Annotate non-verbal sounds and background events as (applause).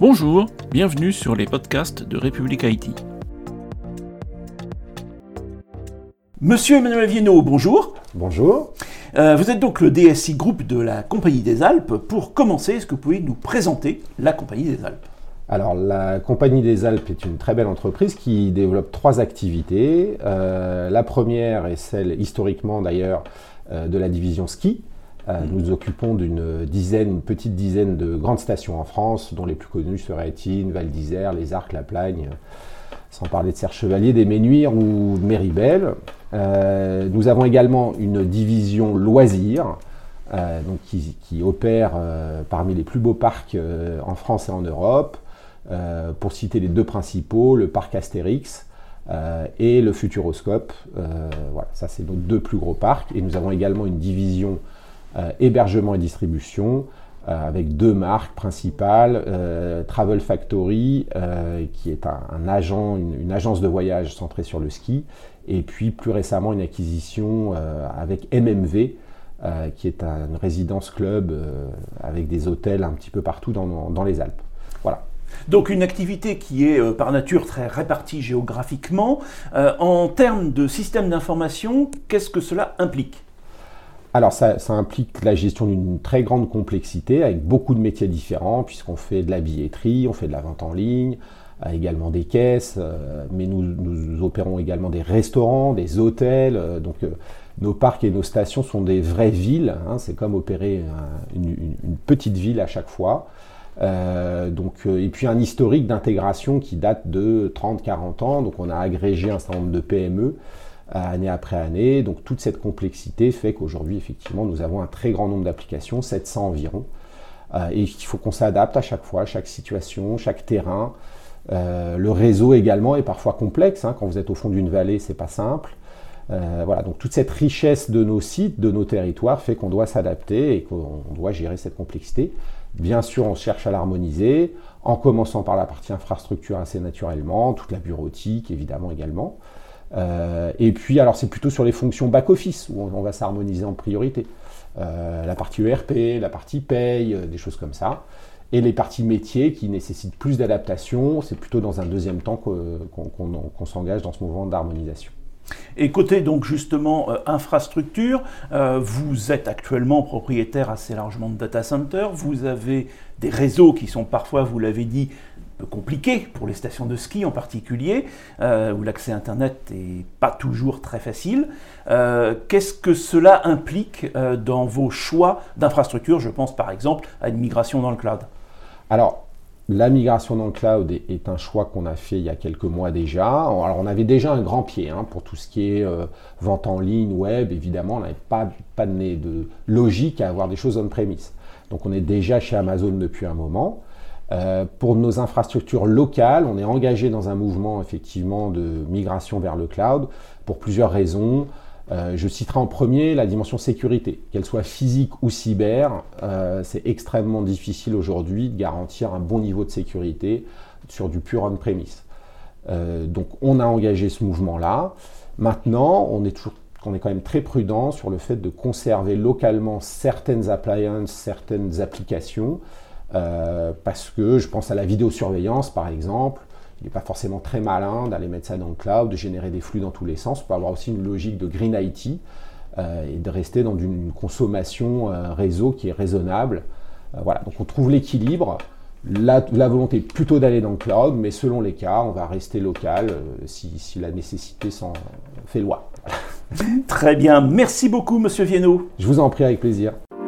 Bonjour, bienvenue sur les podcasts de République Haïti. Monsieur Emmanuel Viennot, bonjour. Bonjour. Euh, vous êtes donc le DSI Group de la Compagnie des Alpes. Pour commencer, est-ce que vous pouvez nous présenter la Compagnie des Alpes? Alors, la Compagnie des Alpes est une très belle entreprise qui développe trois activités. Euh, la première est celle, historiquement d'ailleurs, euh, de la division ski. Euh, nous occupons d'une dizaine, une petite dizaine de grandes stations en France, dont les plus connues seraient Étine, Val d'Isère, Les Arcs, La Plagne, sans parler de Serre Chevalier, des Ménuires ou Méribel. nous avons également une division loisirs, donc qui, opère parmi les plus beaux parcs en France et en Europe. Euh, pour citer les deux principaux, le parc Astérix euh, et le Futuroscope. Euh, voilà, ça c'est nos deux plus gros parcs. Et nous avons également une division hébergement et distribution avec deux marques principales, Travel Factory, qui est un, agent, une, agence de voyage centrée sur le ski, et puis plus récemment une acquisition avec MMV, qui est une résidence club avec des hôtels un petit peu partout dans, les Alpes. Voilà. Donc une activité qui est euh, par nature très répartie géographiquement. Euh, en termes de système d'information, qu'est-ce que cela implique? Alors ça, implique la gestion d'une très grande complexité avec beaucoup de métiers différents puisqu'on fait de la billetterie, on fait de la vente en ligne, euh, également des caisses, mais nous, opérons également des restaurants, des hôtels. donc nos parcs et nos stations sont des vraies villes. Hein. c'est comme opérer une, petite ville à chaque fois. Euh, donc, euh, et puis un historique d'intégration qui date de 30-40 ans. Donc on a agrégé un certain nombre de PME euh, année après année. Donc toute cette complexité fait qu'aujourd'hui, effectivement, nous avons un très grand nombre d'applications, 700 environ. et il faut qu'on s'adapte à chaque fois, à chaque situation, chaque terrain. le réseau également est parfois complexe. Hein. Quand vous êtes au fond d'une vallée, c'est pas simple. voilà, donc toute cette richesse de nos sites, de nos territoires, fait qu'on doit s'adapter et qu'on doit gérer cette complexité. Bien sûr, on cherche à l'harmoniser, en commençant par la partie infrastructure assez naturellement, toute la bureautique évidemment également. Euh, et puis, alors c'est plutôt sur les fonctions back-office où on, va s'harmoniser en priorité. Euh, la partie ERP, la partie paye, euh, des choses comme ça. Et les parties métiers qui nécessitent plus d'adaptation, c'est plutôt dans un deuxième temps qu'on s'engage dans ce mouvement d'harmonisation. Et côté donc justement infrastructure, vous êtes actuellement propriétaire assez largement de data centers, vous avez des réseaux qui sont parfois, vous l'avez dit, peu compliqués pour les stations de ski en particulier, euh, où l'accès Internet n'est pas toujours très facile. Qu'est-ce que cela implique dans vos choix d'infrastructure Je pense par exemple à une migration dans le cloud. Alors, la migration dans le cloud est, un choix qu'on a fait il y a quelques mois déjà. Alors on avait déjà un grand pied hein, pour tout ce qui est euh, vente en ligne, web, évidemment, on n'avait pas, pas de, de, logique à avoir des choses on-premise. Donc on est déjà chez Amazon depuis un moment. Euh, pour nos infrastructures locales, on est engagé dans un mouvement effectivement de migration vers le cloud pour plusieurs raisons. Euh, je citerai en premier la dimension sécurité. Qu'elle soit physique ou cyber, euh, c'est extrêmement difficile aujourd'hui de garantir un bon niveau de sécurité sur du pur on-premise. Donc on a engagé ce mouvement-là. Maintenant, on est, toujours, on est quand même très prudent sur le fait de conserver localement certaines appliances, certaines applications, parce que je pense à la vidéosurveillance par exemple, il n'est pas forcément très malin d'aller mettre ça dans le cloud, de générer des flux dans tous les sens. On peut avoir aussi une logique de green IT euh, et de rester dans une consommation euh, réseau qui est raisonnable. Euh, voilà, donc on trouve l'équilibre. La, volonté plutôt d'aller dans le cloud, mais selon les cas, on va rester local si, si, la nécessité s'en fait loi. (laughs) très bien, merci beaucoup, monsieur Viennot. Je vous en prie avec plaisir.